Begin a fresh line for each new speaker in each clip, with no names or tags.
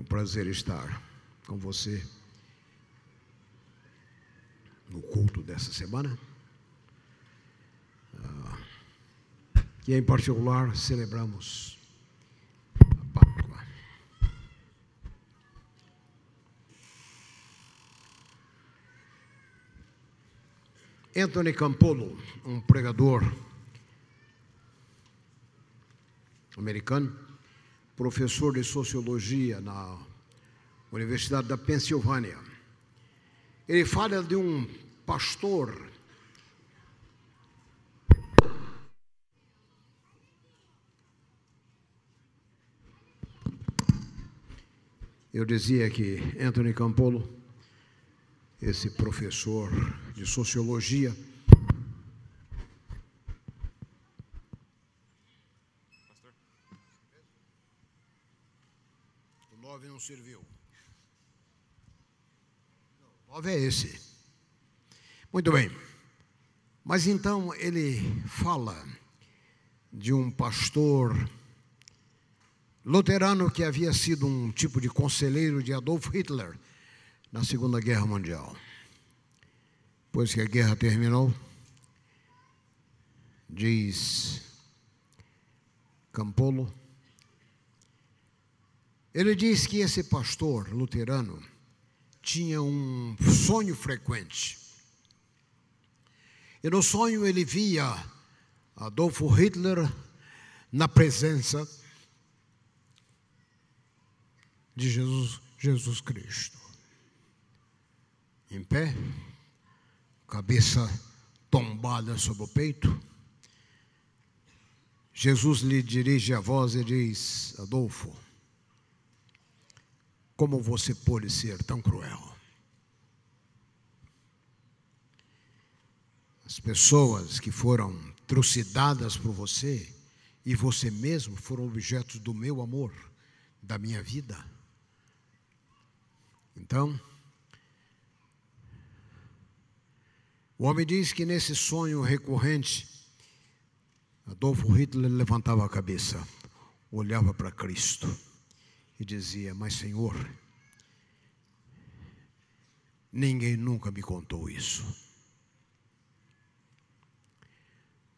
É um prazer estar com você no culto dessa semana. Ah, que em particular celebramos a Páscoa. Anthony Campolo, um pregador americano, professor de sociologia na Universidade da Pensilvânia. Ele fala de um pastor Eu dizia que Anthony Campolo, esse professor de sociologia, o nove não serviu. O nove é esse. Muito bem. Mas então ele fala de um pastor luterano que havia sido um tipo de conselheiro de Adolf Hitler na Segunda Guerra Mundial. Depois que a guerra terminou, diz Campolo, ele diz que esse pastor luterano tinha um sonho frequente. E no sonho ele via Adolfo Hitler na presença de Jesus, Jesus Cristo. Em pé, cabeça tombada sobre o peito. Jesus lhe dirige a voz e diz: Adolfo, como você pode ser tão cruel? As pessoas que foram trucidadas por você e você mesmo foram objetos do meu amor, da minha vida. Então, o homem diz que nesse sonho recorrente, Adolfo Hitler levantava a cabeça, olhava para Cristo e dizia: Mas, Senhor, ninguém nunca me contou isso.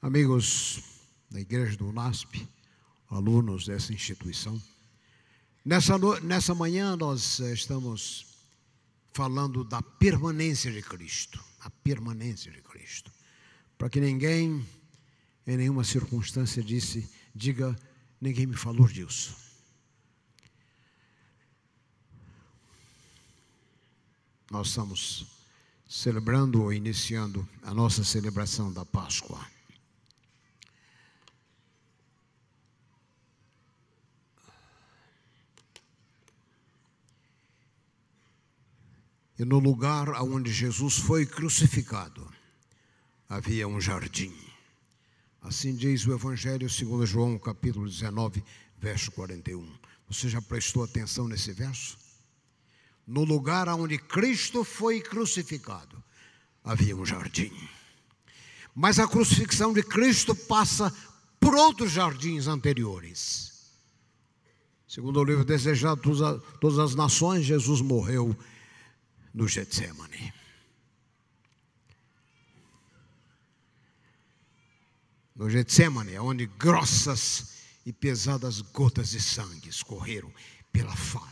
Amigos da igreja do NASP, alunos dessa instituição, nessa, nessa manhã nós estamos falando da permanência de Cristo, a permanência de Cristo, para que ninguém, em nenhuma circunstância, disse, diga, ninguém me falou disso. Nós estamos celebrando ou iniciando a nossa celebração da Páscoa. E no lugar onde Jesus foi crucificado, havia um jardim. Assim diz o Evangelho segundo João, capítulo 19, verso 41. Você já prestou atenção nesse verso? No lugar onde Cristo foi crucificado, havia um jardim. Mas a crucifixão de Cristo passa por outros jardins anteriores. Segundo o livro Desejado todas as nações, Jesus morreu no Getsemane. No Getsemane, onde grossas e pesadas gotas de sangue escorreram pela face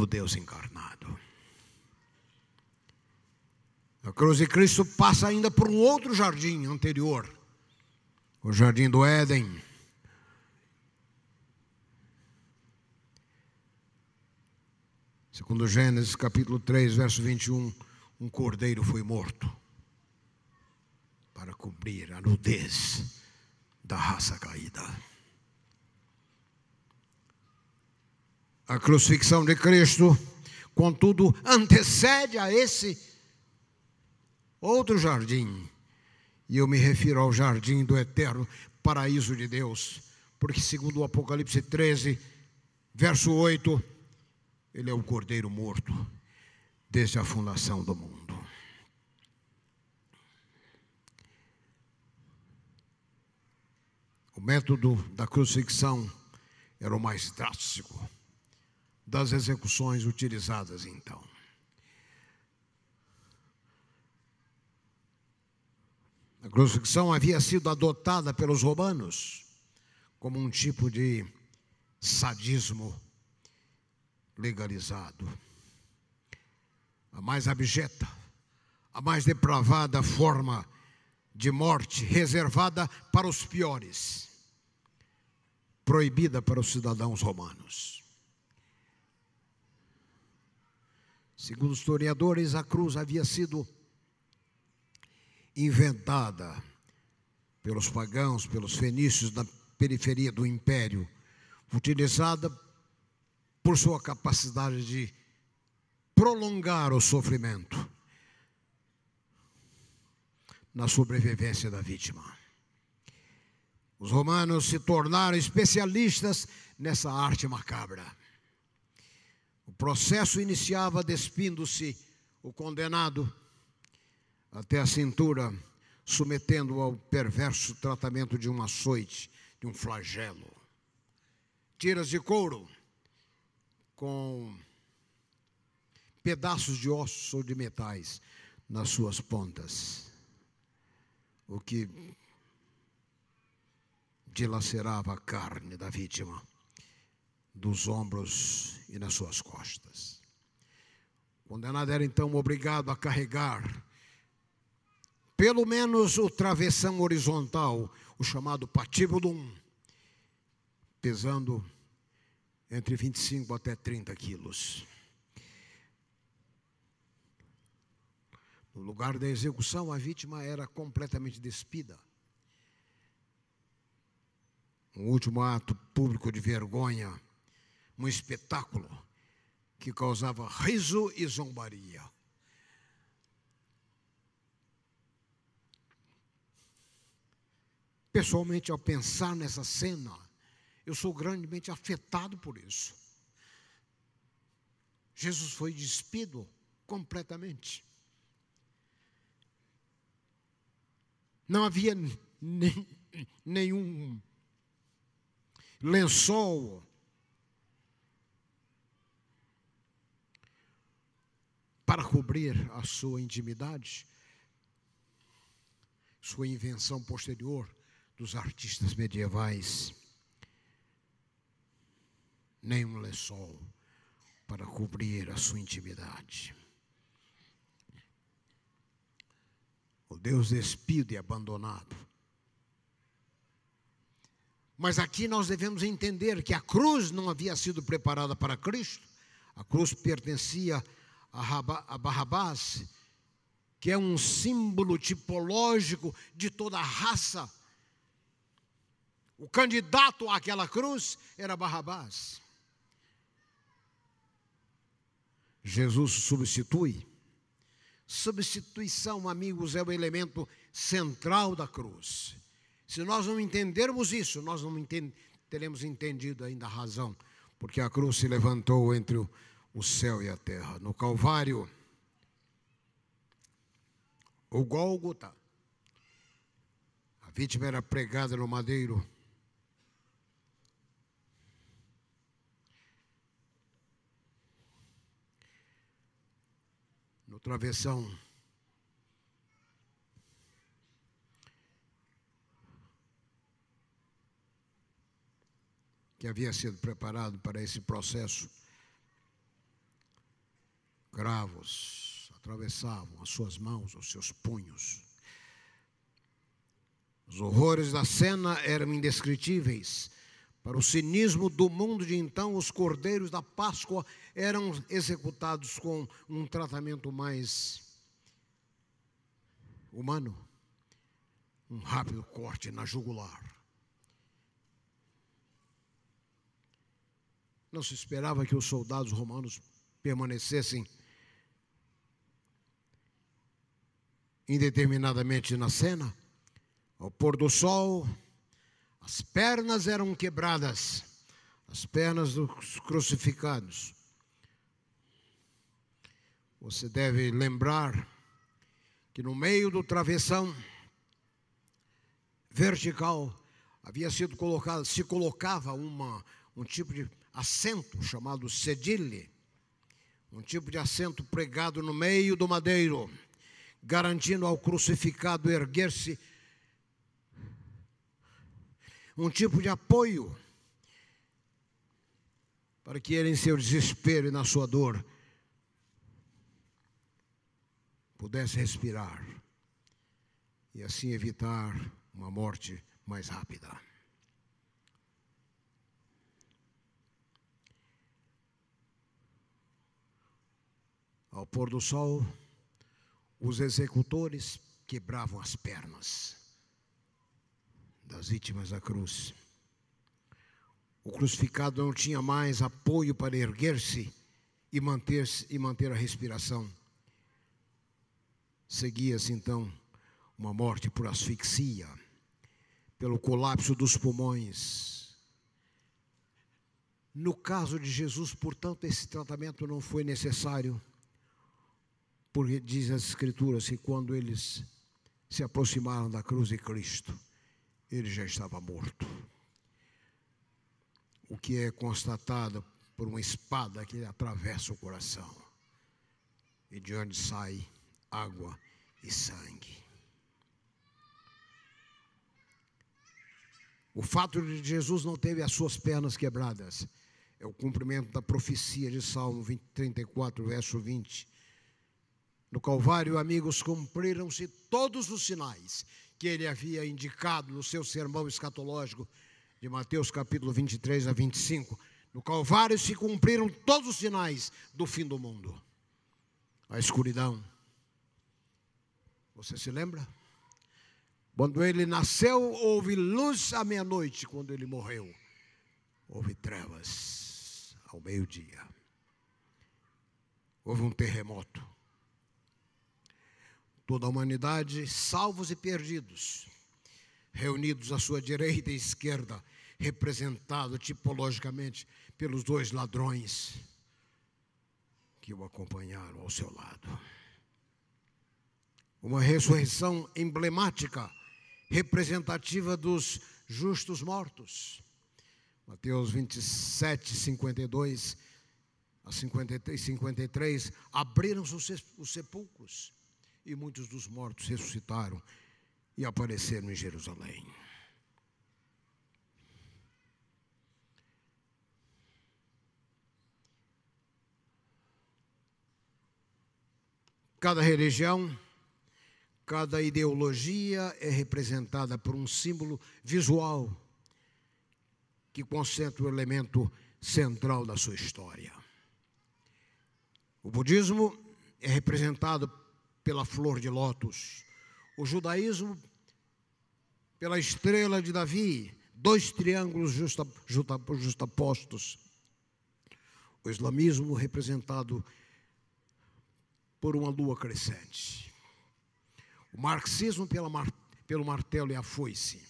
do Deus encarnado. A cruz de Cristo passa ainda por um outro jardim anterior, o jardim do Éden Segundo Gênesis capítulo 3, verso 21, um cordeiro foi morto para cobrir a nudez da raça caída. A crucifixão de Cristo, contudo, antecede a esse outro jardim. E eu me refiro ao jardim do eterno paraíso de Deus, porque segundo o Apocalipse 13, verso 8, ele é o cordeiro morto desde a fundação do mundo. O método da crucifixão era o mais drástico das execuções utilizadas então. A crucifixão havia sido adotada pelos romanos como um tipo de sadismo legalizado. A mais abjeta, a mais depravada forma de morte reservada para os piores, proibida para os cidadãos romanos. Segundo os historiadores, a cruz havia sido inventada pelos pagãos, pelos fenícios da periferia do império, utilizada por sua capacidade de prolongar o sofrimento na sobrevivência da vítima. Os romanos se tornaram especialistas nessa arte macabra. Processo iniciava despindo-se o condenado até a cintura, submetendo-o ao perverso tratamento de um açoite, de um flagelo. Tiras de couro com pedaços de ossos ou de metais nas suas pontas, o que dilacerava a carne da vítima dos ombros e nas suas costas. O condenado era então obrigado a carregar pelo menos o travessão horizontal, o chamado patibulum, pesando entre 25 até 30 quilos. No lugar da execução, a vítima era completamente despida. Um último ato público de vergonha, um espetáculo que causava riso e zombaria. Pessoalmente, ao pensar nessa cena, eu sou grandemente afetado por isso. Jesus foi despido completamente. Não havia nem, nenhum lençol para cobrir a sua intimidade, sua invenção posterior dos artistas medievais. Nem um lençol para cobrir a sua intimidade. O Deus despido e abandonado. Mas aqui nós devemos entender que a cruz não havia sido preparada para Cristo. A cruz pertencia a Barrabás, que é um símbolo tipológico de toda a raça o candidato àquela cruz era Barrabás. Jesus substitui. Substituição, amigos, é o elemento central da cruz. Se nós não entendermos isso, nós não teremos entendido ainda a razão, porque a cruz se levantou entre o, o céu e a terra. No Calvário, o Gólgota, a vítima era pregada no madeiro no travessão. Que havia sido preparado para esse processo. Cravos atravessavam as suas mãos, os seus punhos. Os horrores da cena eram indescritíveis. Para o cinismo do mundo de então, os cordeiros da Páscoa eram executados com um tratamento mais humano um rápido corte na jugular. Não se esperava que os soldados romanos permanecessem indeterminadamente na cena. Ao pôr do sol, as pernas eram quebradas, as pernas dos crucificados. Você deve lembrar que no meio do travessão vertical havia sido colocado, se colocava uma, um tipo de assento chamado sedile, um tipo de assento pregado no meio do madeiro, garantindo ao crucificado erguer-se um tipo de apoio para que ele, em seu desespero e na sua dor, pudesse respirar e assim evitar uma morte mais rápida. Ao pôr do sol, os executores quebravam as pernas das vítimas da cruz. O crucificado não tinha mais apoio para erguer-se e manter, e manter a respiração. Seguia-se então uma morte por asfixia, pelo colapso dos pulmões. No caso de Jesus, portanto, esse tratamento não foi necessário, porque diz as Escrituras que quando eles se aproximaram da cruz de Cristo, ele já estava morto. O que é constatado por uma espada que atravessa o coração, e de onde sai água e sangue. O fato de Jesus não teve as suas pernas quebradas é o cumprimento da profecia de Salmo 20, 34, verso 20. No Calvário, amigos, cumpriram-se todos os sinais que ele havia indicado no seu sermão escatológico de Mateus capítulo 23 a 25. No Calvário se cumpriram todos os sinais do fim do mundo. A escuridão. Você se lembra? Quando ele nasceu, houve luz à meia-noite. Quando ele morreu, houve trevas ao meio-dia. Houve um terremoto toda a humanidade, salvos e perdidos, reunidos à sua direita e esquerda, representado tipologicamente pelos dois ladrões que o acompanharam ao seu lado. Uma ressurreição emblemática, representativa dos justos mortos. Mateus 27, 52 a 53, abriram-se os sepulcros e muitos dos mortos ressuscitaram e apareceram em Jerusalém. Cada religião, cada ideologia é representada por um símbolo visual que concentra o elemento central da sua história. O budismo é representado pela flor de lótus. O judaísmo pela estrela de Davi, dois triângulos justa, justa, justapostos. O islamismo representado por uma lua crescente. O marxismo pela mar, pelo martelo e a foice.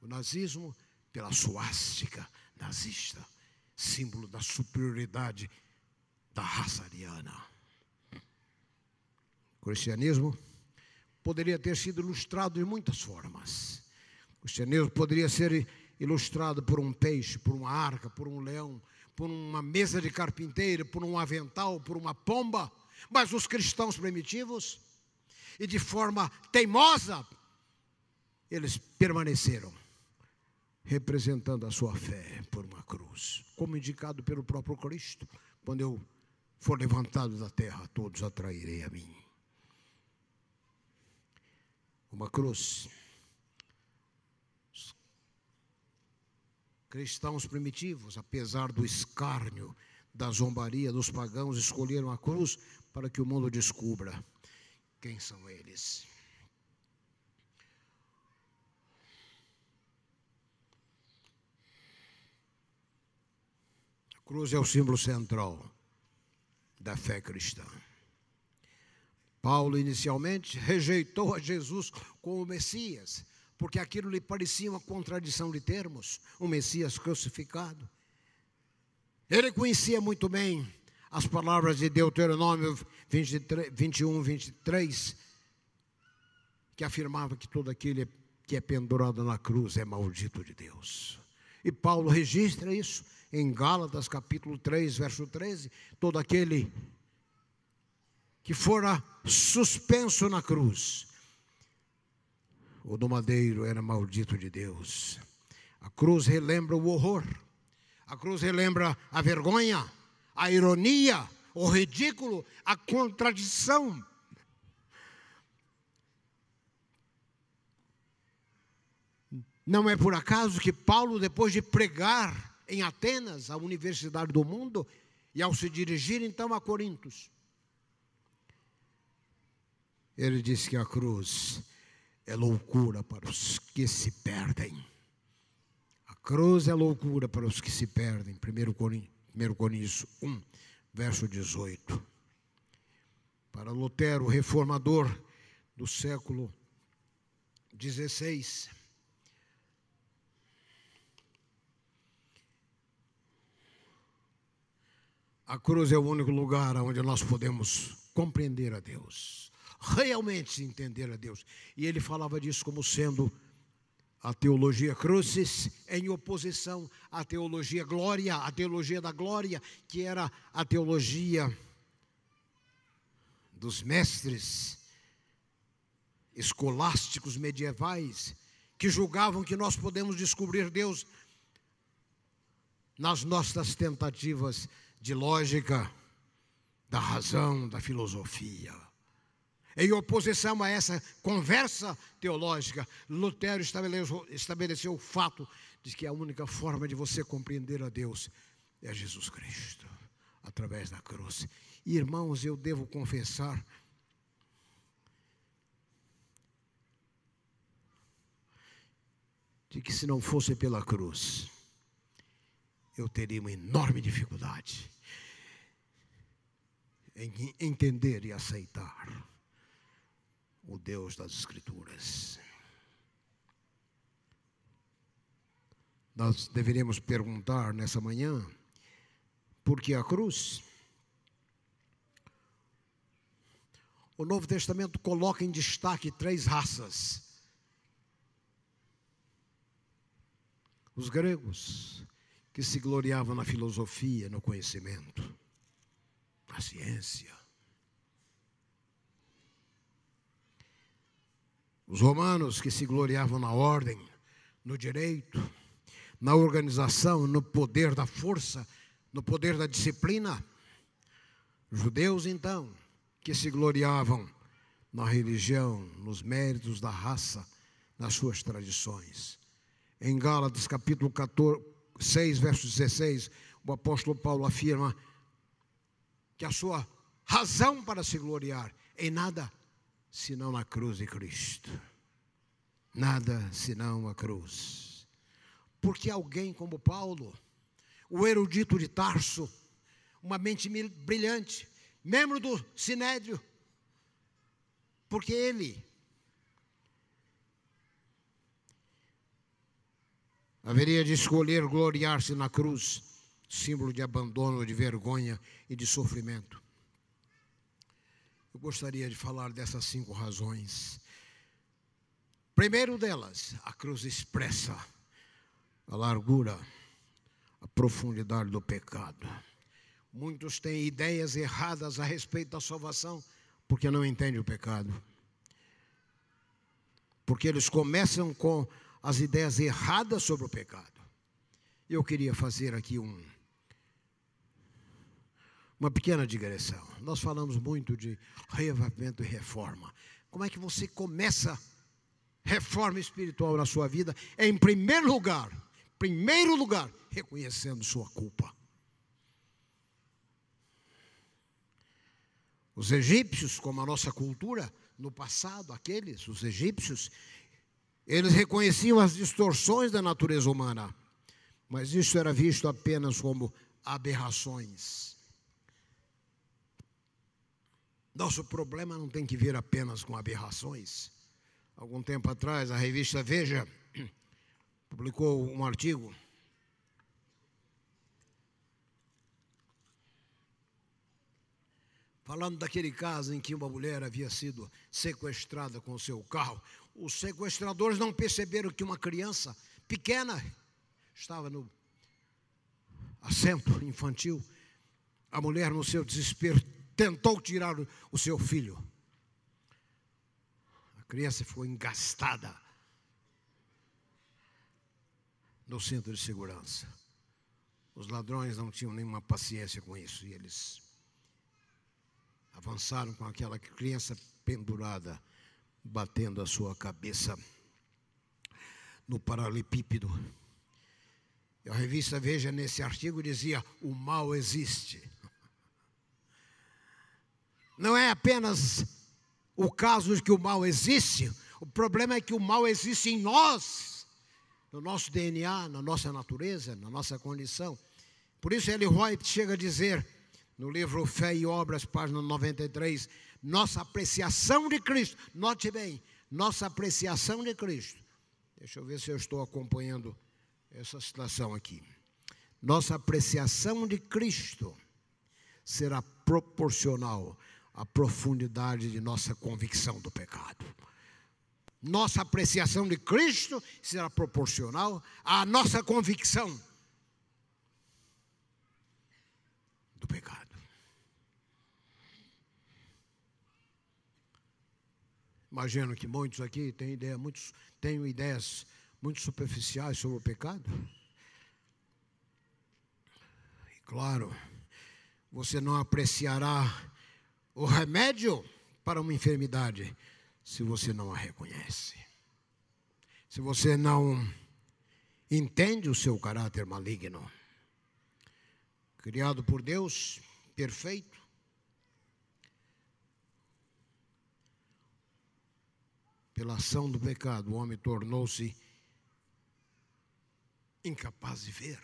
O nazismo pela suástica nazista, símbolo da superioridade da raça ariana. O cristianismo poderia ter sido ilustrado de muitas formas. O cristianismo poderia ser ilustrado por um peixe, por uma arca, por um leão, por uma mesa de carpinteiro, por um avental, por uma pomba. Mas os cristãos primitivos, e de forma teimosa, eles permaneceram representando a sua fé por uma cruz, como indicado pelo próprio Cristo, quando eu for levantado da terra, todos atrairei a mim uma cruz. Os cristãos primitivos, apesar do escárnio, da zombaria dos pagãos, escolheram a cruz para que o mundo descubra quem são eles. A cruz é o símbolo central da fé cristã. Paulo inicialmente rejeitou a Jesus como Messias, porque aquilo lhe parecia uma contradição de termos, o Messias crucificado. Ele conhecia muito bem as palavras de Deuteronômio 23, 21, 23, que afirmava que todo aquele que é pendurado na cruz é maldito de Deus. E Paulo registra isso em Gálatas capítulo 3, verso 13. Todo aquele que fora suspenso na cruz, o do madeiro era maldito de Deus. A cruz relembra o horror, a cruz relembra a vergonha, a ironia, o ridículo, a contradição. Não é por acaso que Paulo, depois de pregar em Atenas, a universidade do mundo, e ao se dirigir então a Corintos, ele disse que a cruz é loucura para os que se perdem. A cruz é loucura para os que se perdem. 1 Coríntios, 1 Coríntios 1, verso 18. Para Lutero, reformador do século XVI, a cruz é o único lugar onde nós podemos compreender a Deus, realmente entender a Deus. E ele falava disso como sendo a teologia crucis em oposição à teologia glória, a teologia da glória, que era a teologia dos mestres escolásticos medievais, que julgavam que nós podemos descobrir Deus nas nossas tentativas de lógica, da razão, da filosofia. Em oposição a essa conversa teológica, Lutero estabeleceu, estabeleceu o fato de que a única forma de você compreender a Deus é Jesus Cristo, através da cruz. Irmãos, eu devo confessar de que se não fosse pela cruz, eu teria uma enorme dificuldade em entender e aceitar o Deus das Escrituras. Nós deveríamos perguntar nessa manhã, por que a cruz? O Novo Testamento coloca em destaque três raças: os gregos, que se gloriavam na filosofia, no conhecimento, na ciência. Os romanos que se gloriavam na ordem, no direito, na organização, no poder da força, no poder da disciplina. Judeus, então, que se gloriavam na religião, nos méritos da raça, nas suas tradições. Em Gálatas capítulo 14, 6, verso 16, o apóstolo Paulo afirma que a sua razão para se gloriar em nada senão na cruz de Cristo. Nada senão a cruz. Porque alguém como Paulo, o erudito de Tarso, uma mente brilhante, membro do Sinédrio, porque ele haveria de escolher gloriar-se na cruz, símbolo de abandono, de vergonha e de sofrimento. Eu gostaria de falar dessas cinco razões. Primeiro delas, a cruz expressa a largura, a profundidade do pecado. Muitos têm ideias erradas a respeito da salvação porque não entendem o pecado. Porque eles começam com as ideias erradas sobre o pecado. Eu queria fazer aqui um, uma pequena digressão. Nós falamos muito de reavivamento e reforma. Como é que você começa reforma espiritual na sua vida? É em primeiro lugar, primeiro lugar, reconhecendo sua culpa. Os egípcios, como a nossa cultura, no passado, aqueles, os egípcios, eles reconheciam as distorções da natureza humana, mas isso era visto apenas como aberrações. Nosso problema não tem que ver apenas com aberrações. Algum tempo atrás, a revista Veja publicou um artigo falando daquele caso em que uma mulher havia sido sequestrada com seu carro os sequestradores não perceberam que uma criança pequena, estava no assento infantil. A mulher, no seu desespero, tentou tirar o seu filho. A criança ficou engastada no centro de segurança. Os ladrões não tinham nenhuma paciência com isso e eles avançaram com aquela criança pendurada, batendo a sua cabeça no paralelepípedo. A revista Veja, nesse artigo, dizia: o mal existe. Não é apenas o caso de que o mal existe, o problema é que o mal existe em nós, no nosso DNA, na nossa natureza, na nossa condição. Por isso, Eli White chega a dizer, no livro Fé e Obras, página 93, nossa apreciação de Cristo, note bem, nossa apreciação de Cristo. Deixa eu ver se eu estou acompanhando essa situação aqui. Nossa apreciação de Cristo será proporcional à profundidade de nossa convicção do pecado. Nossa apreciação de Cristo será proporcional à nossa convicção do pecado. Imagino que muitos aqui têm ideia, muitos têm ideias muito superficiais sobre o pecado. E claro, você não apreciará o remédio para uma enfermidade se você não a reconhece. Se você não entende o seu caráter maligno. Criado por Deus, perfeito, pela ação do pecado, o homem tornou-se incapaz de ver,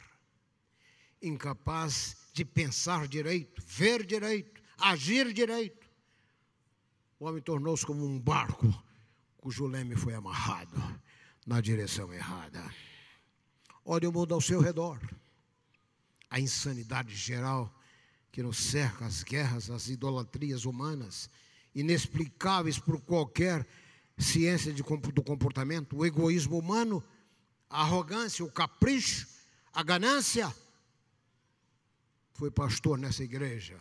incapaz de pensar direito, ver direito, agir direito. O homem tornou-se como um barco cujo leme foi amarrado na direção errada. Olhe o mundo ao seu redor. A insanidade geral que nos cerca, as guerras, as idolatrias humanas, inexplicáveis por qualquer ciência de, do comportamento, o egoísmo humano a arrogância, o capricho, a ganância. Fui pastor nessa igreja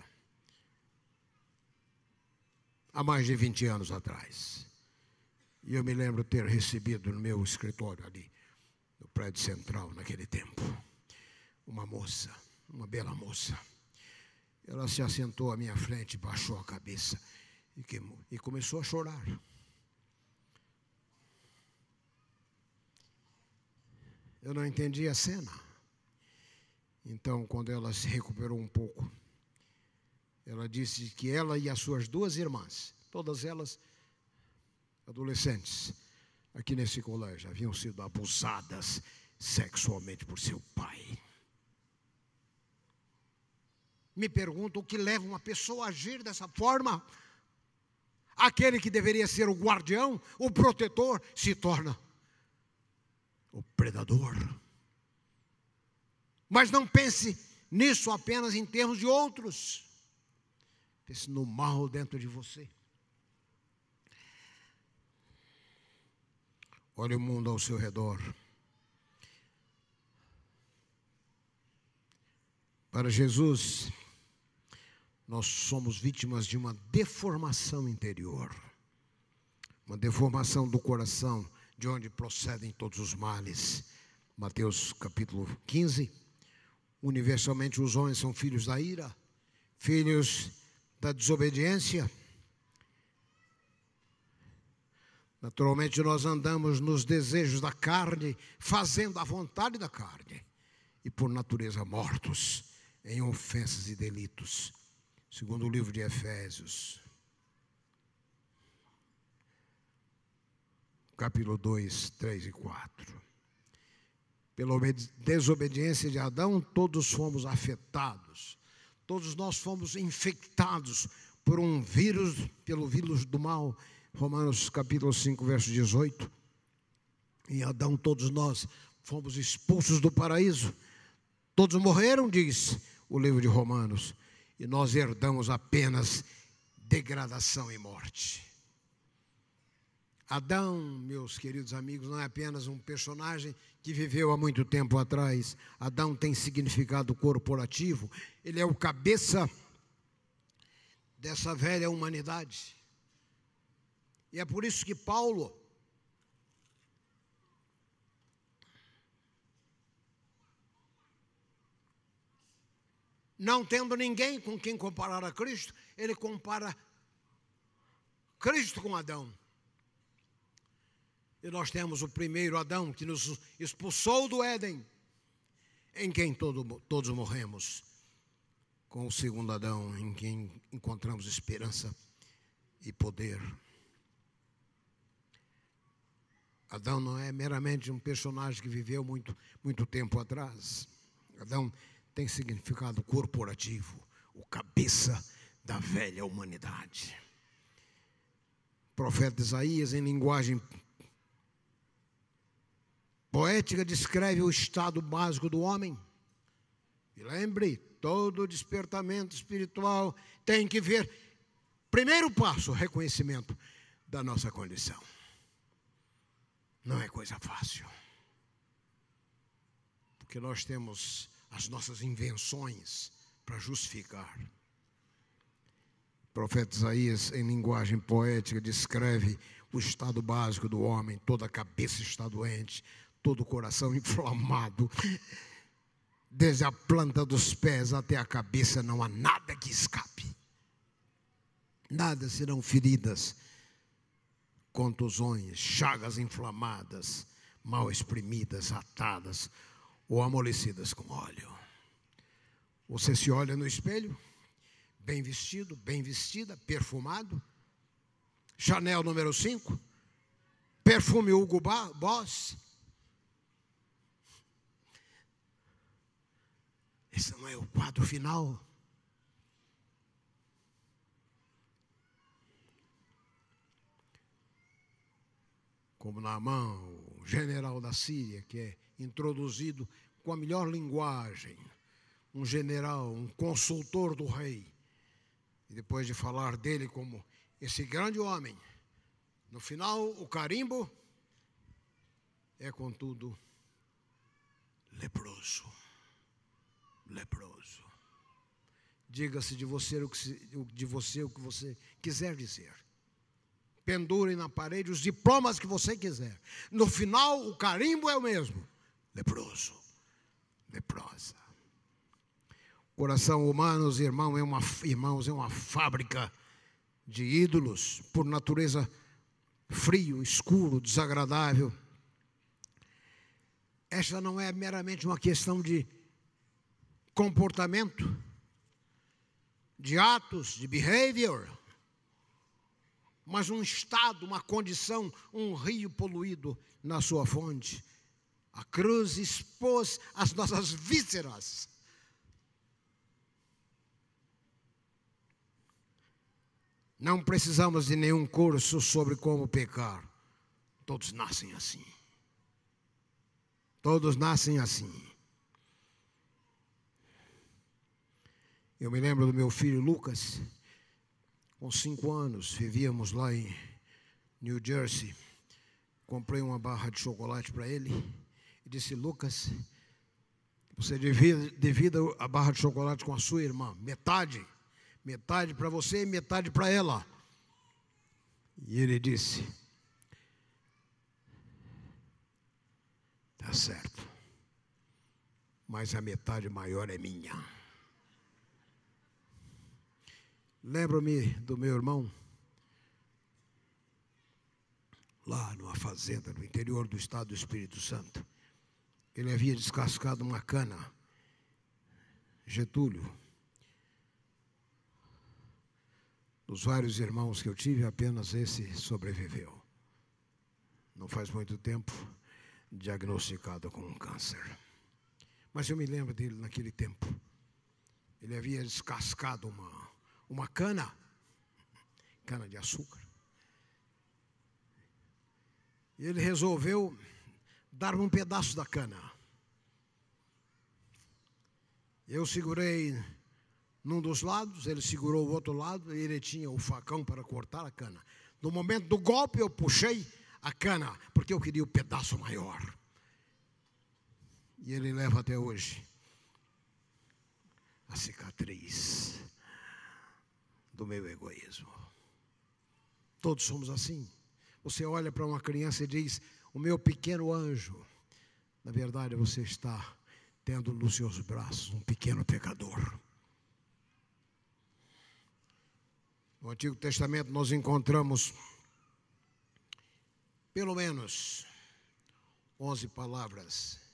há mais de 20 anos atrás. E eu me lembro ter recebido no meu escritório ali, no prédio central, naquele tempo, uma moça, uma bela moça. Ela se assentou à minha frente, baixou a cabeça e, e começou a chorar. Eu não entendi a cena. Então, quando ela se recuperou um pouco, ela disse que ela e as suas duas irmãs, todas elas adolescentes, aqui nesse colégio, haviam sido abusadas sexualmente por seu pai. Me pergunto o que leva uma pessoa a agir dessa forma. Aquele que deveria ser o guardião, o protetor, se torna o predador. Mas não pense nisso apenas em termos de outros. Pense no mal dentro de você. Olhe o mundo ao seu redor. Para Jesus, nós somos vítimas de uma deformação interior, uma deformação do coração de onde procedem todos os males. Mateus capítulo 15. Universalmente os homens são filhos da ira, filhos da desobediência. Naturalmente nós andamos nos desejos da carne, fazendo a vontade da carne, e por natureza mortos em ofensas e delitos. Segundo o livro de Efésios. capítulo 2, 3 e 4. Pela desobediência de Adão, todos fomos afetados, todos nós fomos infectados por um vírus, pelo vírus do mal. Romanos capítulo 5, verso 18. Em Adão, todos nós fomos expulsos do paraíso. Todos morreram, diz o livro de Romanos, e nós herdamos apenas degradação e morte. Adão, meus queridos amigos, não é apenas um personagem que viveu há muito tempo atrás. Adão tem significado corporativo. Ele é o cabeça dessa velha humanidade. E é por isso que Paulo não tendo ninguém com quem comparar a Cristo, ele compara Cristo com Adão. E nós temos o primeiro Adão que nos expulsou do Éden, em quem todo, todos morremos. Com o segundo Adão, em quem encontramos esperança e poder. Adão não é meramente um personagem que viveu muito, muito tempo atrás. Adão tem significado corporativo, o cabeça da velha humanidade. O profeta Isaías, em linguagem Poética descreve o estado básico do homem. E lembre, todo despertamento espiritual tem que ver, primeiro passo, reconhecimento da nossa condição. Não é coisa fácil. Porque nós temos as nossas invenções para justificar. O profeta Isaías, em linguagem poética, descreve o estado básico do homem, toda a cabeça está doente, todo o coração inflamado. Desde a planta dos pés até a cabeça não há nada que escape. Nada serão feridas, contusões, chagas inflamadas, mal exprimidas, atadas ou amolecidas com óleo. Você se olha no espelho, bem vestido, bem vestida, perfumado. Chanel número 5, perfume Hugo Boss, Esse não é o quadro final. Como Naamã, o general da Síria, que é introduzido com a melhor linguagem, um general, um consultor do rei. E depois de falar dele como esse grande homem, no final o carimbo é contudo leproso leproso. Diga-se de você o que de você o que você quiser dizer. Pendure na parede os diplomas que você quiser. No final, o carimbo é o mesmo. Leproso. Leprosa. O coração humano, irmãos, é uma, irmãos, é uma fábrica de ídolos, por natureza frio, escuro, desagradável. Esta não é meramente uma questão de comportamento, de atos, de behavior, mas um estado, uma condição, um rio poluído na sua fonte. A cruz expôs as nossas vísceras. Não precisamos de nenhum curso sobre como pecar. Todos nascem assim. Todos nascem assim. Eu me lembro do meu filho Lucas, com cinco anos, vivíamos lá em New Jersey. Comprei uma barra de chocolate para ele e disse: Lucas, você divida, a barra de chocolate com a sua irmã, metade, metade para você e metade para ela. E ele disse: Tá certo, mas a metade maior é minha. Lembro-me do meu irmão, lá numa fazenda no interior do estado do Espírito Santo. Ele havia descascado uma cana, Getúlio. Dos vários irmãos que eu tive, apenas esse sobreviveu. Não faz muito tempo, diagnosticado com um câncer. Mas eu me lembro dele naquele tempo. Ele havia descascado uma uma cana, cana de açúcar. E ele resolveu dar-me um pedaço da cana. Eu segurei num dos lados, ele segurou o outro lado e ele tinha o facão para cortar a cana. No momento do golpe, eu puxei a cana, porque eu queria o pedaço maior. E ele leva até hoje a cicatriz do meu egoísmo. Todos somos assim. Você olha para uma criança e diz: O meu pequeno anjo. Na verdade, você está tendo nos seus braços um pequeno pecador. No Antigo Testamento nós encontramos pelo menos 11 palavras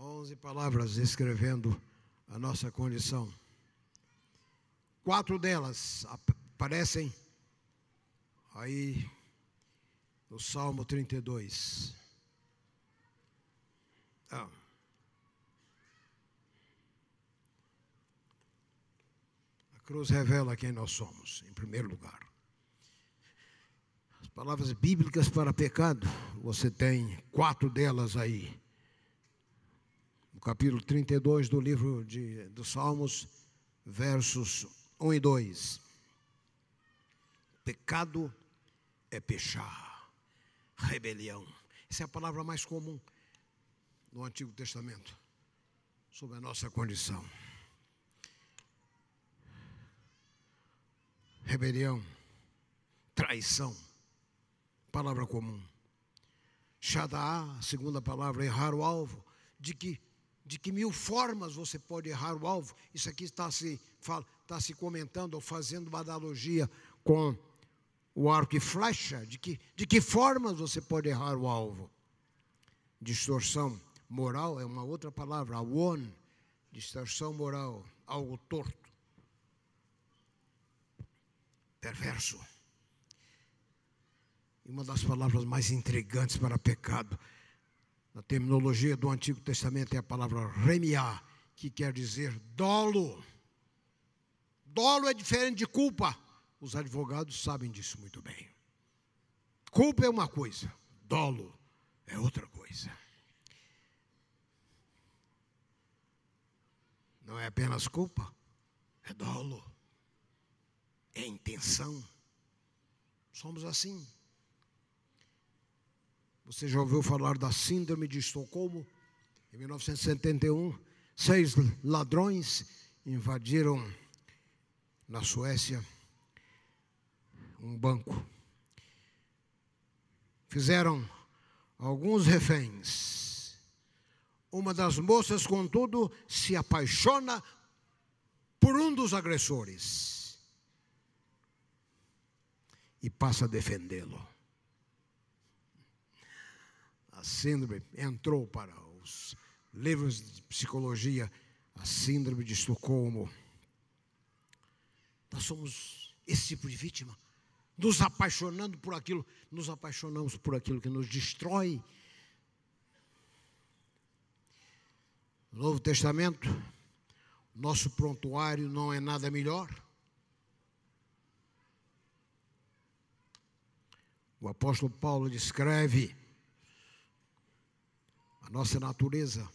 Onze palavras descrevendo a nossa condição. Quatro delas aparecem aí no Salmo 32. Ah. A cruz revela quem nós somos, em primeiro lugar. As palavras bíblicas para pecado, você tem quatro delas aí. No capítulo 32 do livro de, dos Salmos, versos 1 e 2. Pecado é pechar, rebelião. Essa é a palavra mais comum no Antigo Testamento sobre a nossa condição. Rebelião, traição, palavra comum. Shadaá, a segunda palavra, errar o alvo. De que, de que mil formas você pode errar o alvo? Isso aqui está se, está se comentando ou fazendo uma analogia com o arco e flecha. De que, de que formas você pode errar o alvo? Distorção, Moral é uma outra palavra, one, distorção moral, algo torto, perverso. E uma das palavras mais intrigantes para pecado, na terminologia do Antigo Testamento, é a palavra remiar, que quer dizer dolo. Dolo é diferente de culpa. Os advogados sabem disso muito bem. Culpa é uma coisa, dolo é outra coisa. Não é apenas culpa, é dolo, é intenção. Somos assim. Você já ouviu falar da Síndrome de Estocolmo? Em 1971, seis ladrões invadiram na Suécia um banco. Fizeram alguns reféns uma das moças, contudo, se apaixona por um dos agressores e passa a defendê-lo. A síndrome entrou para os livros de psicologia, a síndrome de Estocolmo. Nós somos esse tipo de vítima, nos apaixonando por aquilo, nos apaixonamos por aquilo que nos destrói No Novo Testamento, nosso prontuário não é nada melhor. O apóstolo Paulo descreve a nossa natureza,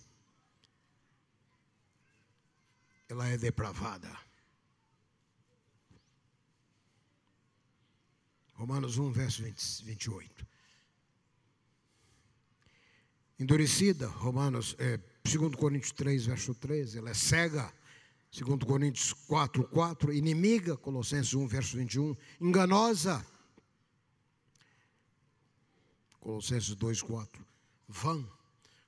ela é depravada. Romanos 1, verso 20, 28. Endurecida, Romanos, é, 2 Coríntios 3, verso 13, ela é cega. 2 Coríntios 4, 4, inimiga, Colossenses 1, verso 21, enganosa. Colossenses 2, 4, vã,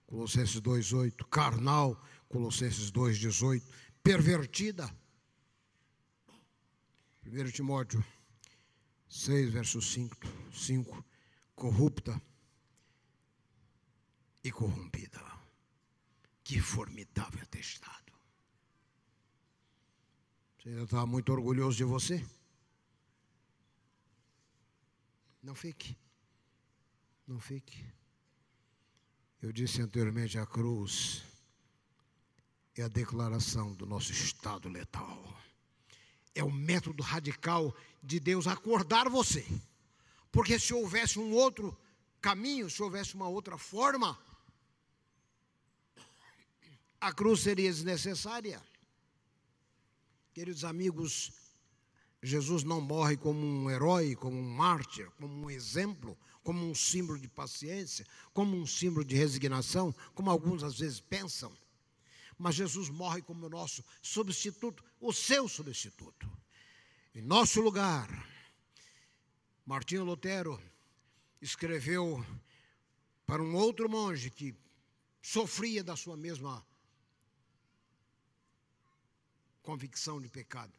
Colossenses 2, 8, carnal, Colossenses 2, 18, pervertida. 1 Timóteo 6, verso 5, 5 corrupta e corrompida. Que formidável atestado. Você ainda está muito orgulhoso de você? Não fique. Não fique. Eu disse anteriormente, a cruz é a declaração do nosso estado letal. É o método radical de Deus acordar você. Porque se houvesse um outro caminho, se houvesse uma outra forma, a cruz seria desnecessária. Queridos amigos, Jesus não morre como um herói, como um mártir, como um exemplo, como um símbolo de paciência, como um símbolo de resignação, como alguns às vezes pensam. Mas Jesus morre como o nosso substituto, o seu substituto. Em nosso lugar, Martinho Lutero escreveu para um outro monge que sofria da sua mesma convicção de pecado.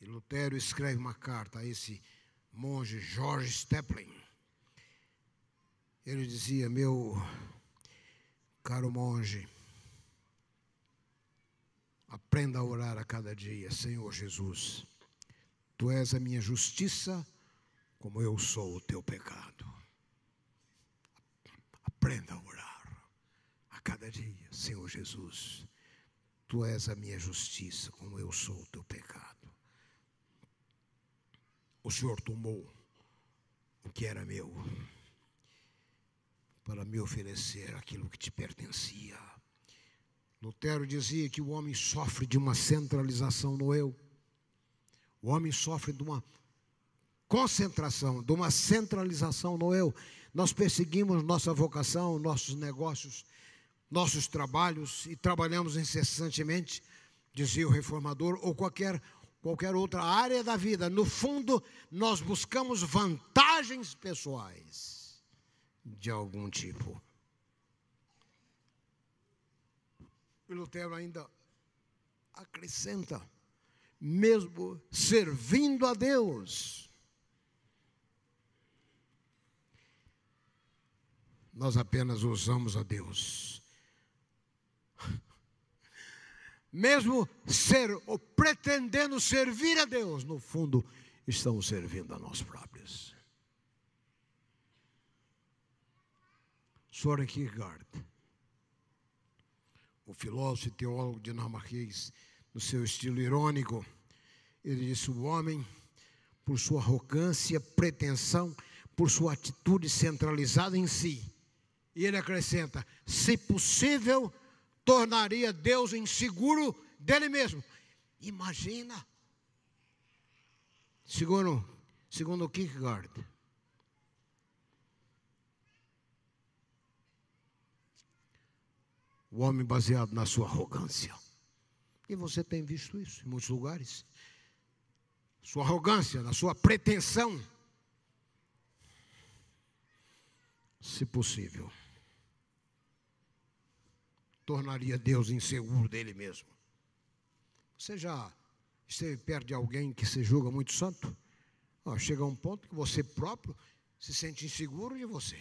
E Lutero escreve uma carta a esse monge George Steppling. Ele dizia: Meu caro monge, aprenda a orar a cada dia, Senhor Jesus. Tu és a minha justiça, como eu sou o teu pecado. Aprenda a orar a cada dia, Senhor Jesus. Tu és a minha justiça, como eu sou o teu pecado o Senhor tomou o que era meu para me oferecer aquilo que te pertencia. Lutero dizia que o homem sofre de uma centralização no eu. O homem sofre de uma concentração, de uma centralização no eu. Nós perseguimos nossa vocação, nossos negócios, nossos trabalhos e trabalhamos incessantemente, dizia o reformador, ou qualquer qualquer outra área da vida, no fundo, nós buscamos vantagens pessoais de algum tipo. E Lutero ainda acrescenta, mesmo servindo a Deus, nós apenas usamos a Deus mesmo ser ou pretendendo servir a Deus, no fundo estamos servindo a nós próprios. Soren Kierkegaard, o filósofo e teólogo dinamarquês, no seu estilo irônico, ele disse: o homem, por sua arrogância, pretensão, por sua atitude centralizada em si, e ele acrescenta: se possível, tornaria Deus inseguro dele mesmo. Imagina. Segundo, segundo Kierkegaard. O homem baseado na sua arrogância. E você tem visto isso em muitos lugares. Sua arrogância, na sua pretensão. Se possível tornaria Deus inseguro dele mesmo. Você já esteve perto de alguém que se julga muito santo? Oh, chega um ponto que você próprio se sente inseguro de você.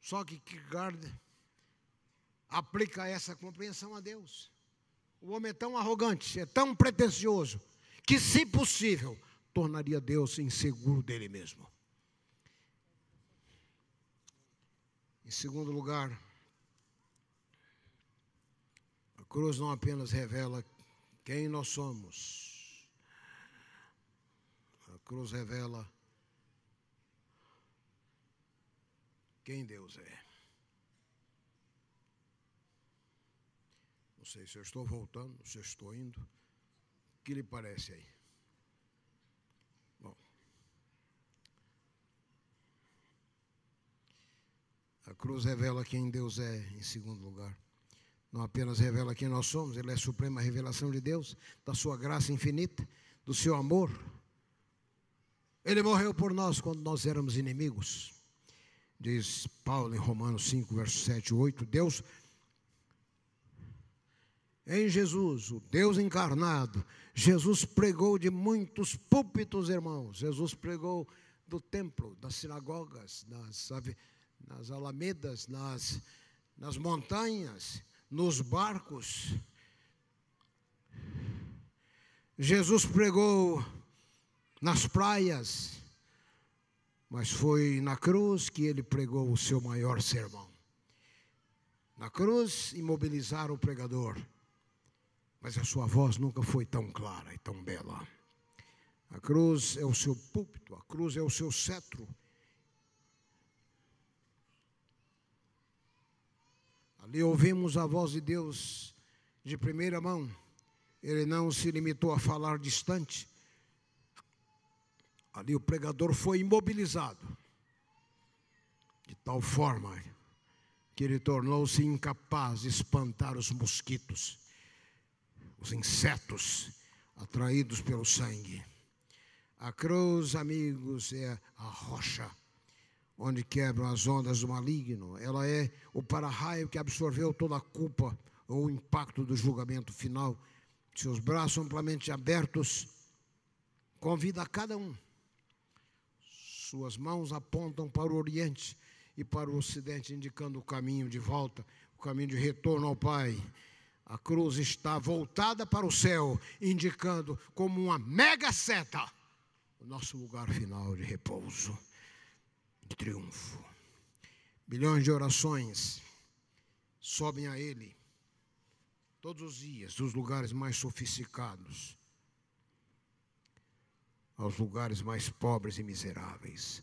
Só que Kierkegaard aplica essa compreensão a Deus. O homem é tão arrogante, é tão pretensioso, que, se possível, tornaria Deus inseguro dele mesmo. Em segundo lugar, cruz não apenas revela quem nós somos, a cruz revela quem Deus é. Não sei se eu estou voltando, se eu estou indo. O que lhe parece aí? Bom. A cruz revela quem Deus é, em segundo lugar não apenas revela quem nós somos, ele é a suprema revelação de Deus, da sua graça infinita, do seu amor. Ele morreu por nós quando nós éramos inimigos. Diz Paulo em Romanos 5, versos 7 e 8, Deus em Jesus, o Deus encarnado, Jesus pregou de muitos púlpitos, irmãos. Jesus pregou do templo, das sinagogas, nas, nas alamedas, nas, nas montanhas nos barcos. Jesus pregou nas praias, mas foi na cruz que ele pregou o seu maior sermão. Na cruz, imobilizaram o pregador, mas a sua voz nunca foi tão clara e tão bela. A cruz é o seu púlpito, a cruz é o seu cetro. Ali ouvimos a voz de Deus de primeira mão. Ele não se limitou a falar distante. Ali o pregador foi imobilizado, de tal forma que ele tornou-se incapaz de espantar os mosquitos, os insetos atraídos pelo sangue. A cruz, amigos, é a rocha onde quebram as ondas do maligno. Ela é o para-raio que absorveu toda a culpa ou o impacto do julgamento final. Seus braços amplamente abertos convida a cada um. Suas mãos apontam para o oriente e para o ocidente, indicando o caminho de volta, o caminho de retorno ao Pai. A cruz está voltada para o céu, indicando como uma mega seta o nosso lugar final de repouso, de triunfo. Milhões de orações sobem a Ele todos os dias, dos lugares mais sofisticados aos lugares mais pobres e miseráveis.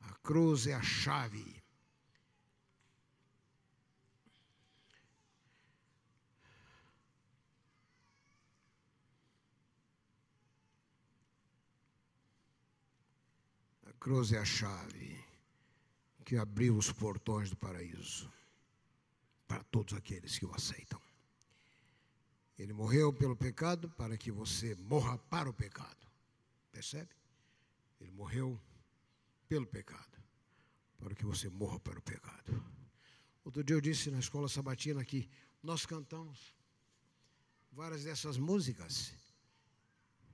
A cruz é a chave. A cruz é a chave que abriu os portões do paraíso para todos aqueles que o aceitam. Ele morreu pelo pecado para que você morra para o pecado. Percebe? Ele morreu pelo pecado, para que você morra para o pecado. Outro dia eu disse na escola sabatina que nós cantamos várias dessas músicas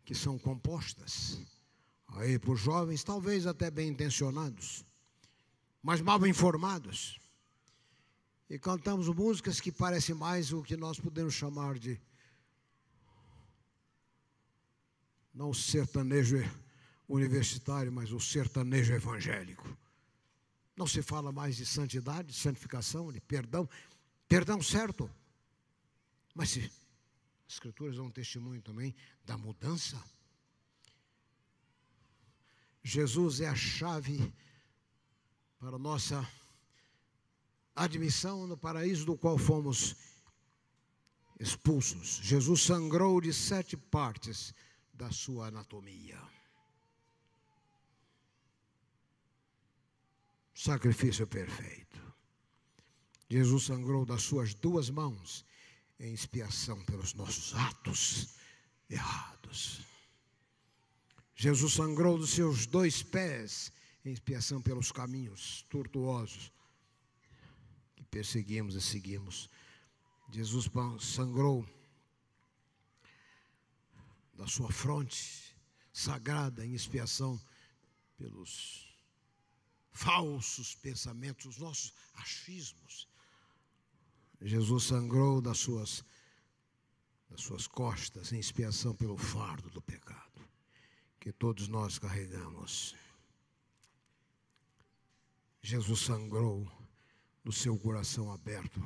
que são compostas aí por jovens, talvez até bem intencionados, mas mal informados. E cantamos músicas que parecem mais o que nós podemos chamar de não sertanejo universitário, mas o sertanejo evangélico. Não se fala mais de santidade, de santificação, de perdão, perdão certo. Mas se as escrituras dão um testemunho também da mudança. Jesus é a chave para nossa admissão no paraíso do qual fomos expulsos. Jesus sangrou de sete partes da sua anatomia. Sacrifício perfeito. Jesus sangrou das suas duas mãos em expiação pelos nossos atos errados. Jesus sangrou dos seus dois pés em expiação pelos caminhos tortuosos que perseguimos e seguimos. Jesus sangrou da sua fronte sagrada em expiação pelos falsos pensamentos, os nossos achismos. Jesus sangrou das suas, das suas costas em expiação pelo fardo do pecado que todos nós carregamos. Jesus sangrou do seu coração aberto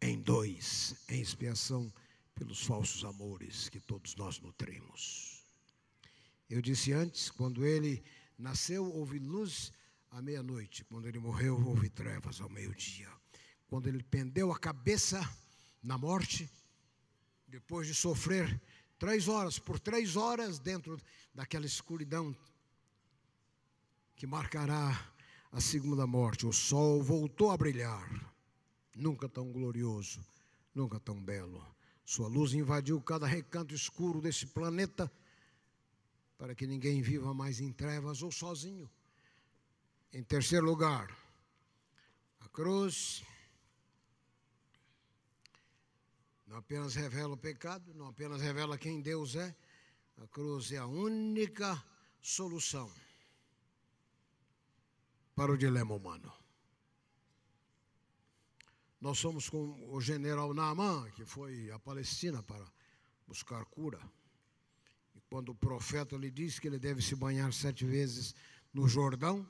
em dois, em expiação pelos falsos amores que todos nós nutrimos. Eu disse antes, quando ele nasceu, houve luz à meia-noite. Quando ele morreu, houve trevas ao meio-dia. Quando ele pendeu a cabeça na morte, depois de sofrer três horas, por três horas, dentro daquela escuridão que marcará a segunda morte, o sol voltou a brilhar. Nunca tão glorioso, nunca tão belo. Sua luz invadiu cada recanto escuro desse planeta, para que ninguém viva mais em trevas ou sozinho. Em terceiro lugar, a cruz não apenas revela o pecado, não apenas revela quem Deus é, a cruz é a única solução para o dilema humano. Nós somos com o general Naaman, que foi à Palestina para buscar cura. E quando o profeta lhe disse que ele deve se banhar sete vezes no Jordão,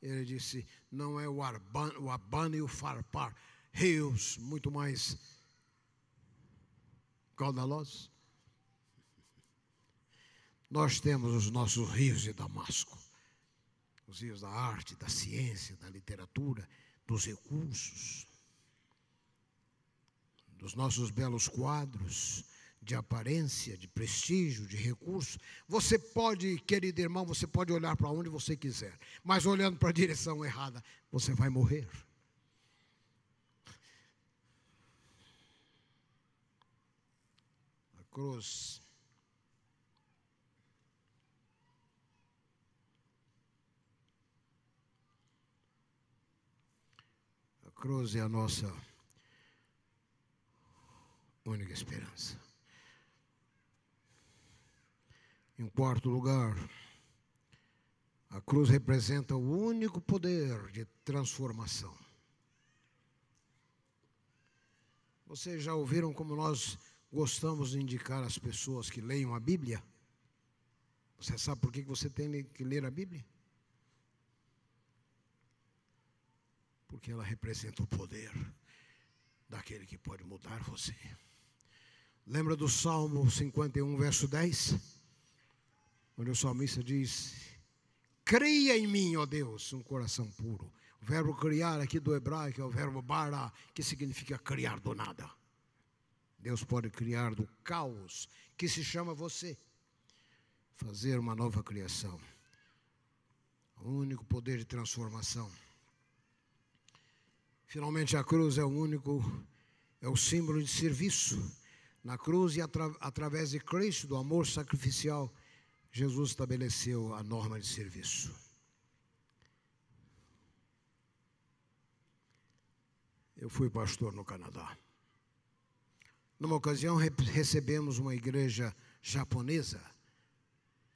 ele disse: não é o, Arban, o Abana e o Farpar, rios muito mais caudalosos. Nós temos os nossos rios de Damasco, rios da arte, da ciência, da literatura, dos recursos, dos nossos belos quadros, de aparência, de prestígio, de recurso. Você pode, querido irmão, você pode olhar para onde você quiser, mas olhando para a direção errada, você vai morrer. A cruz cruz é a nossa única esperança. Em quarto lugar, a cruz representa o único poder de transformação. Vocês já ouviram como nós gostamos de indicar às pessoas que leiam a Bíblia? Você sabe por que você tem que ler a Bíblia? Porque ela representa o poder daquele que pode mudar você. Lembra do Salmo 51, verso 10? onde o salmista diz: Cria em mim, ó Deus, um coração puro. O verbo criar aqui do hebraico é o verbo bara, que significa criar do nada. Deus pode criar do caos, que se chama você, fazer uma nova criação. O único poder de transformação. Finalmente, a cruz é o único, é o símbolo de serviço. Na cruz e atra, através de Cristo, do amor sacrificial, Jesus estabeleceu a norma de serviço. Eu fui pastor no Canadá. Numa ocasião recebemos uma igreja japonesa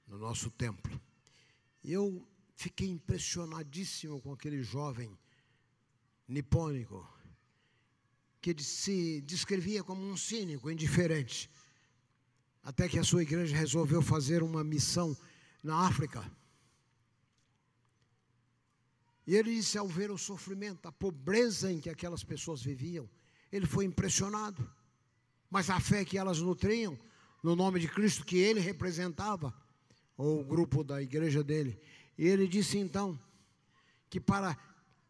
no nosso templo. E eu fiquei impressionadíssimo com aquele jovem nipônico que se descrevia como um cínico, indiferente até que a sua igreja resolveu fazer uma missão na África. E ele disse, ao ver o sofrimento, a pobreza em que aquelas pessoas viviam, ele foi impressionado. Mas a fé que elas nutriam, no nome de Cristo que ele representava, ou o grupo da igreja dele. E ele disse então, que para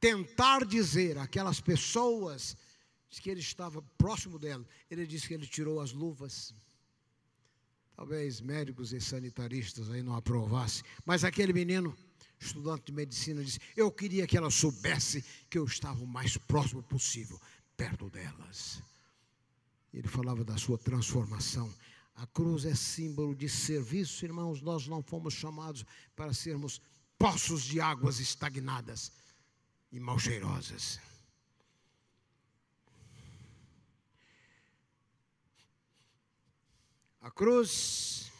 tentar dizer aquelas pessoas que ele estava próximo dela, ele disse que ele tirou as luvas Talvez médicos e sanitaristas aí não aprovassem, mas aquele menino, estudante de medicina, disse: Eu queria que ela soubesse que eu estava o mais próximo possível, perto delas. Ele falava da sua transformação. A cruz é símbolo de serviço, irmãos. Nós não fomos chamados para sermos poços de águas estagnadas e mal cheirosas. A cruz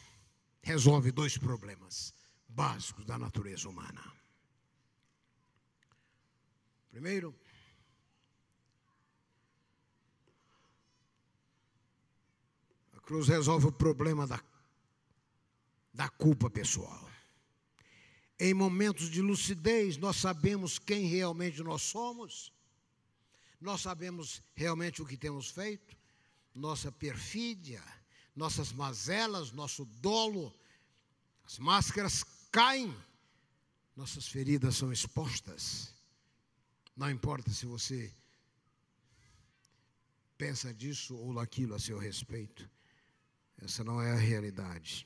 resolve dois problemas básicos da natureza humana. Primeiro, a cruz resolve o problema da, da culpa pessoal. Em momentos de lucidez, nós sabemos quem realmente nós somos, nós sabemos realmente o que temos feito, nossa perfídia, nossas mazelas, nosso dolo, as máscaras caem, nossas feridas são expostas. Não importa se você pensa disso ou daquilo a seu respeito, essa não é a realidade.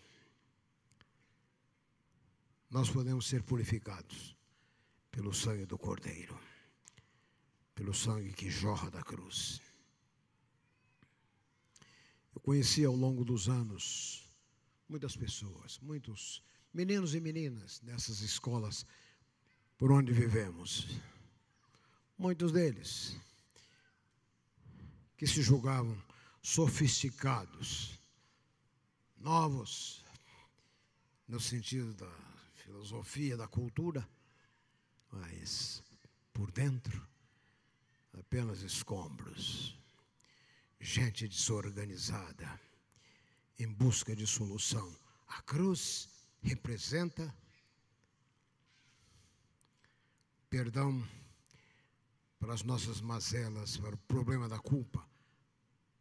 Nós podemos ser purificados pelo sangue do Cordeiro, pelo sangue que jorra da cruz. Eu conheci ao longo dos anos muitas pessoas, muitos meninos e meninas nessas escolas por onde vivemos. Muitos deles que se julgavam sofisticados, novos, no sentido da filosofia, da cultura, mas por dentro apenas escombros gente desorganizada, em busca de solução. A cruz representa perdão para as nossas mazelas, para o problema da culpa.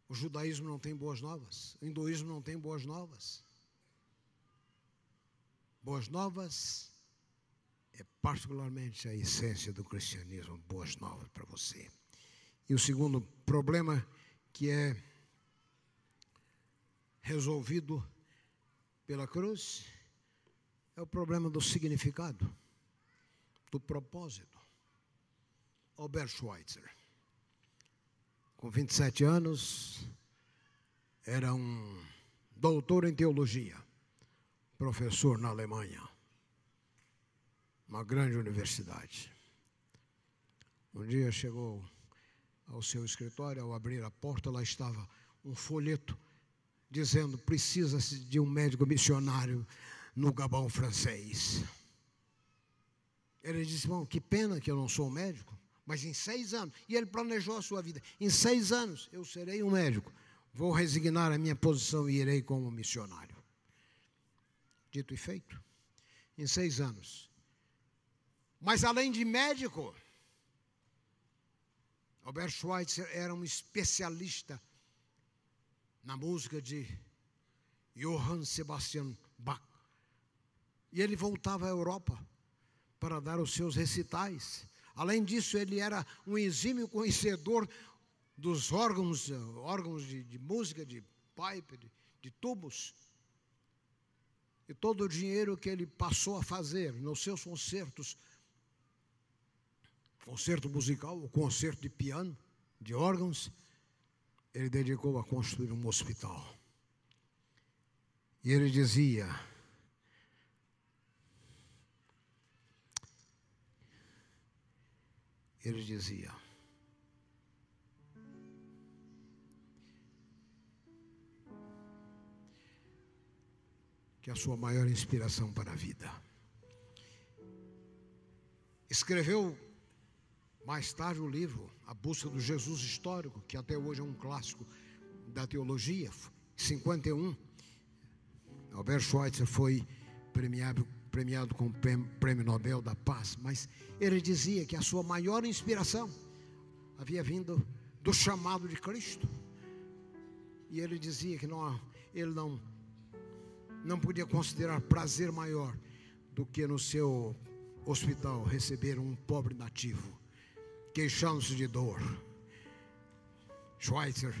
O judaísmo não tem boas novas, o hinduísmo não tem boas novas. Boas novas é particularmente a essência do cristianismo, boas novas para você. E o segundo problema que é resolvido pela cruz é o problema do significado, do propósito. Albert Schweitzer, com 27 anos, era um doutor em teologia, professor na Alemanha, uma grande universidade. Um dia chegou ao seu escritório, ao abrir a porta, lá estava um folheto dizendo: precisa-se de um médico missionário no Gabão francês. Ele disse: Bom, que pena que eu não sou médico, mas em seis anos, e ele planejou a sua vida: em seis anos eu serei um médico, vou resignar a minha posição e irei como missionário. Dito e feito, em seis anos. Mas além de médico, Albert Schweitzer era um especialista na música de Johann Sebastian Bach. E ele voltava à Europa para dar os seus recitais. Além disso, ele era um exímio conhecedor dos órgãos, órgãos de, de música, de pipe, de, de tubos. E todo o dinheiro que ele passou a fazer nos seus concertos, concerto musical, o concerto de piano, de órgãos, ele dedicou a construir um hospital. E ele dizia: ele dizia, que a sua maior inspiração para a vida. Escreveu mais tarde o livro A Busca do Jesus Histórico, que até hoje é um clássico da teologia, 51. Albert Schweitzer foi premiado, premiado com o Prêmio Nobel da Paz, mas ele dizia que a sua maior inspiração havia vindo do chamado de Cristo. E ele dizia que não, ele não, não podia considerar prazer maior do que no seu hospital receber um pobre nativo queixando-se de dor. Schweitzer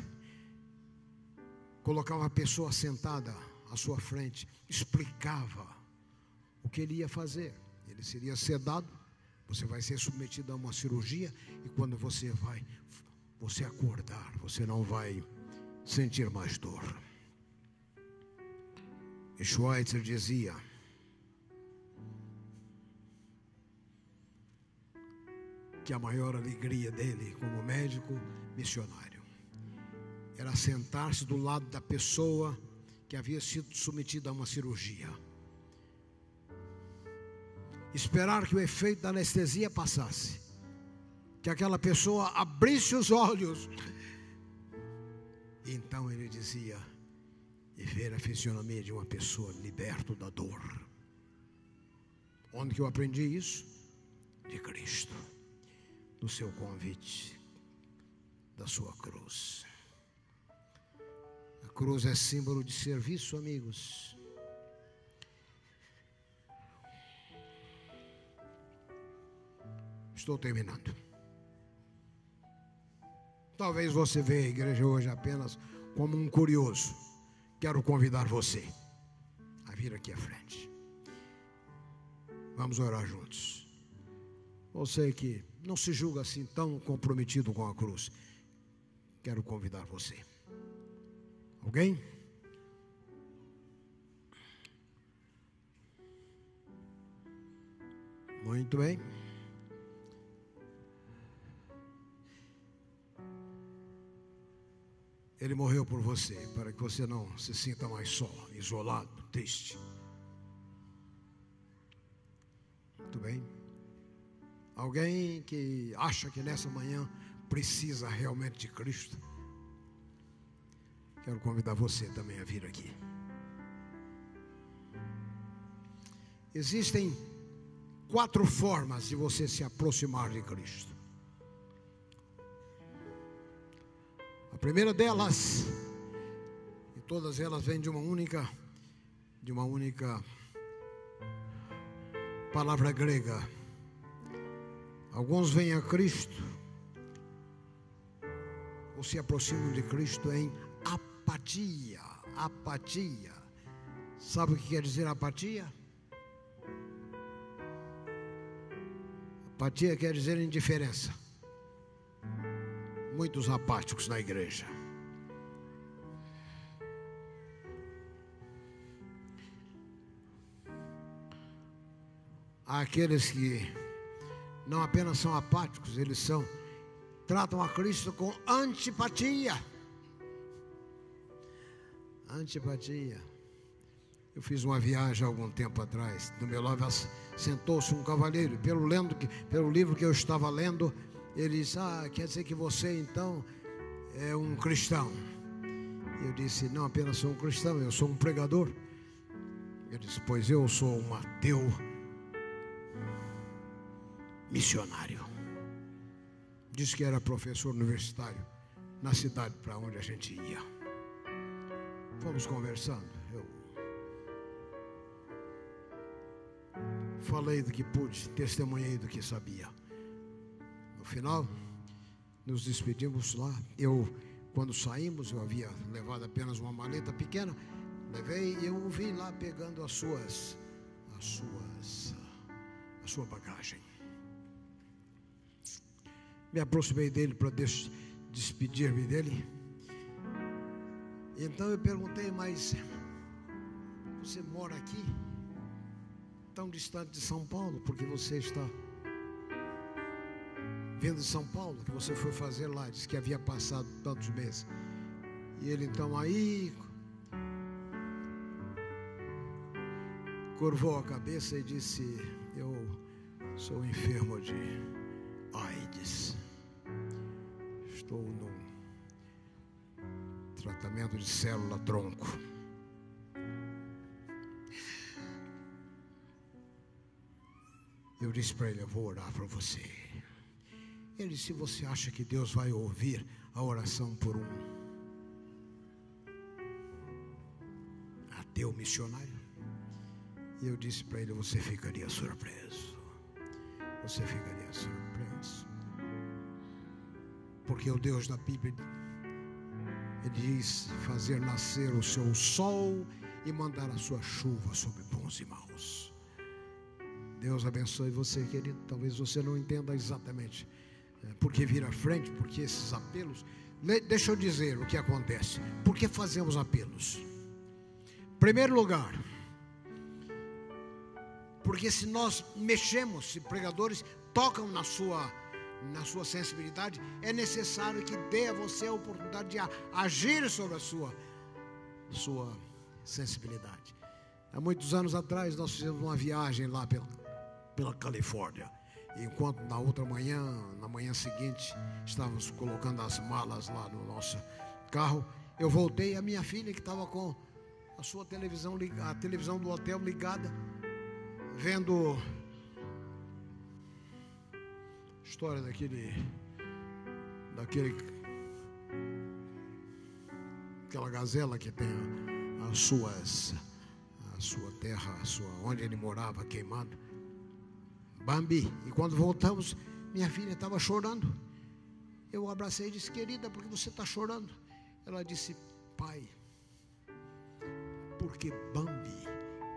colocava a pessoa sentada à sua frente, explicava o que ele ia fazer. Ele seria sedado, você vai ser submetido a uma cirurgia e quando você vai você acordar, você não vai sentir mais dor. Schweitzer dizia: que a maior alegria dele como médico missionário era sentar-se do lado da pessoa que havia sido submetida a uma cirurgia. Esperar que o efeito da anestesia passasse, que aquela pessoa abrisse os olhos. Então ele dizia: e ver a fisionomia de uma pessoa liberta da dor. Onde que eu aprendi isso? De Cristo do seu convite, da sua cruz. A cruz é símbolo de serviço, amigos. Estou terminando. Talvez você veja a igreja hoje apenas como um curioso. Quero convidar você a vir aqui à frente. Vamos orar juntos. Você que não se julga assim tão comprometido com a cruz. Quero convidar você. Alguém? Muito bem. Ele morreu por você, para que você não se sinta mais só, isolado, triste. Muito bem. Alguém que acha que nessa manhã precisa realmente de Cristo. Quero convidar você também a vir aqui. Existem quatro formas de você se aproximar de Cristo. Primeira delas, e todas elas vêm de uma única, de uma única palavra grega. Alguns vêm a Cristo ou se aproximam de Cristo em apatia. Apatia. Sabe o que quer dizer apatia? Apatia quer dizer indiferença. Muitos apáticos na igreja. Há aqueles que não apenas são apáticos, eles são tratam a Cristo com antipatia. Antipatia. Eu fiz uma viagem há algum tempo atrás. Do meu lado sentou-se um cavalheiro. Pelo, lendo, pelo livro que eu estava lendo, ele disse: Ah, quer dizer que você então é um cristão. Eu disse: Não apenas sou um cristão, eu sou um pregador. Ele disse: Pois eu sou um ateu missionário. Disse que era professor universitário na cidade para onde a gente ia. Fomos conversando. Eu falei do que pude, testemunhei do que sabia. No final, nos despedimos lá. Eu, quando saímos, eu havia levado apenas uma maleta pequena. Levei e eu o vi lá pegando as suas, as suas, a sua bagagem. Me aproximei dele para des despedir-me dele. Então eu perguntei, mas você mora aqui? Tão distante de São Paulo, porque você está vindo de São Paulo, que você foi fazer lá, disse que havia passado tantos meses. E ele então aí curvou a cabeça e disse: Eu sou enfermo de AIDS estou no tratamento de célula tronco. Eu disse para ele: Eu vou orar para você. Ele disse: Se você acha que Deus vai ouvir a oração por um ateu missionário, e eu disse para ele: Você ficaria surpreso. Você ficaria surpreso. Porque o Deus da Bíblia ele diz fazer nascer o seu sol e mandar a sua chuva sobre bons e maus. Deus abençoe você, querido. Talvez você não entenda exatamente é, por que vir à frente, porque esses apelos. Deixa eu dizer o que acontece. Por que fazemos apelos? Primeiro lugar, porque se nós mexemos, se pregadores tocam na sua na sua sensibilidade, é necessário que dê a você a oportunidade de agir sobre a sua, sua sensibilidade. Há muitos anos atrás nós fizemos uma viagem lá pela, pela Califórnia. Enquanto na outra manhã, na manhã seguinte, estávamos colocando as malas lá no nosso carro, eu voltei a minha filha que estava com a sua televisão ligada, a televisão do hotel ligada, vendo história daquele daquele aquela gazela que tem as suas a sua terra, a sua onde ele morava queimado. Bambi. E quando voltamos, minha filha estava chorando. Eu abracei e disse: "Querida, por que você está chorando?" Ela disse: "Pai, porque Bambi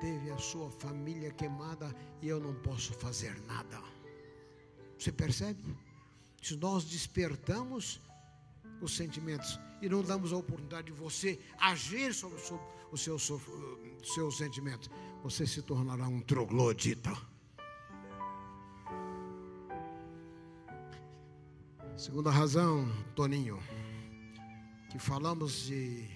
teve a sua família queimada e eu não posso fazer nada." Você percebe? Se nós despertamos os sentimentos e não damos a oportunidade de você agir sobre os seus, seus sentimentos, você se tornará um troglodita. Segunda razão, Toninho, que falamos de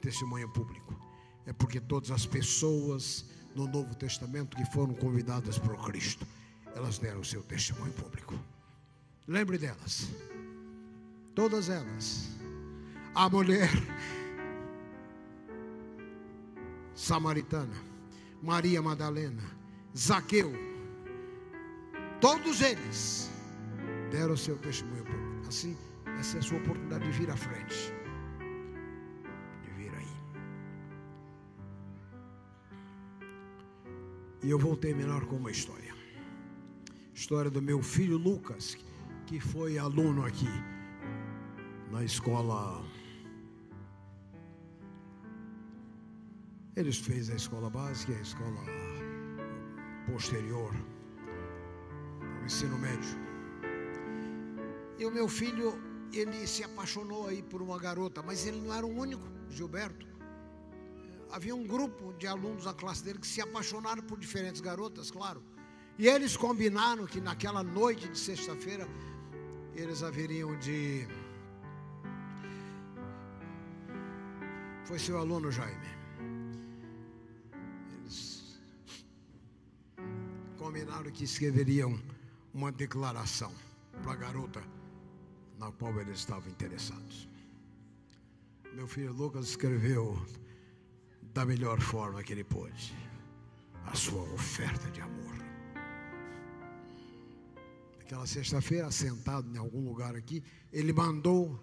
testemunho público é porque todas as pessoas no Novo Testamento que foram convidadas por Cristo, elas deram o seu testemunho público. Lembre delas. Todas elas. A mulher samaritana, Maria Madalena, Zaqueu, todos eles deram seu testemunho. Assim, essa é a sua oportunidade de vir à frente. De vir aí. E eu vou terminar com uma história. História do meu filho Lucas, que foi aluno aqui na escola. Ele fez a escola básica, a escola posterior, o ensino médio. E o meu filho, ele se apaixonou aí por uma garota, mas ele não era o único, Gilberto. Havia um grupo de alunos da classe dele que se apaixonaram por diferentes garotas, claro. E eles combinaram que naquela noite de sexta-feira eles haveriam de. Foi seu aluno Jaime. Combinaram que escreveriam uma declaração para a garota na qual eles estavam interessados. Meu filho Lucas escreveu da melhor forma que ele pôde a sua oferta de amor. Aquela sexta-feira, sentado em algum lugar aqui, ele mandou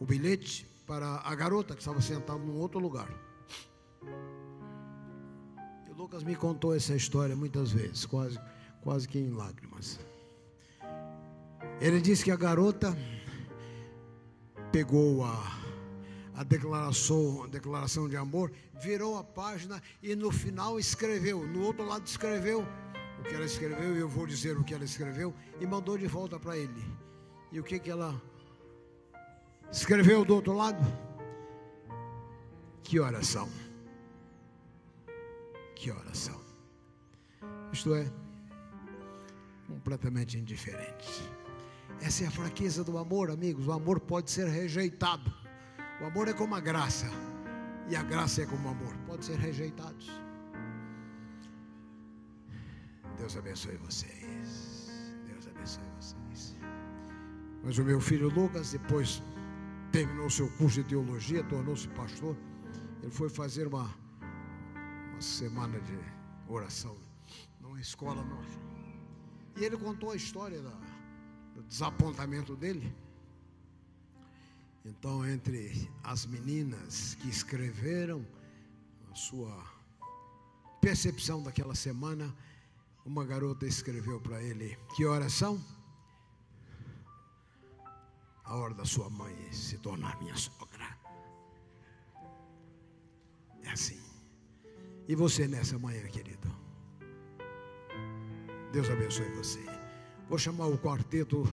o bilhete para a garota que estava sentada num outro lugar. E Lucas me contou essa história muitas vezes, quase, quase que em lágrimas. Ele disse que a garota pegou a, a, declaração, a declaração de amor, virou a página e no final escreveu, no outro lado escreveu o que ela escreveu, e eu vou dizer o que ela escreveu, e mandou de volta para ele. E o que, que ela escreveu do outro lado? Que oração. Que oração. Isto é, completamente indiferente. Essa é a fraqueza do amor, amigos. O amor pode ser rejeitado. O amor é como a graça. E a graça é como o amor. Pode ser rejeitados. Deus abençoe vocês. Deus abençoe vocês. Mas o meu filho Lucas, depois terminou seu curso de teologia, tornou-se pastor. Ele foi fazer uma, uma semana de oração numa escola nossa. E ele contou a história da, do desapontamento dele. Então, entre as meninas que escreveram a sua percepção daquela semana, uma garota escreveu para ele: Que horas são? A hora da sua mãe se tornar minha sogra. É assim. E você nessa manhã, querido? Deus abençoe você. Vou chamar o quarteto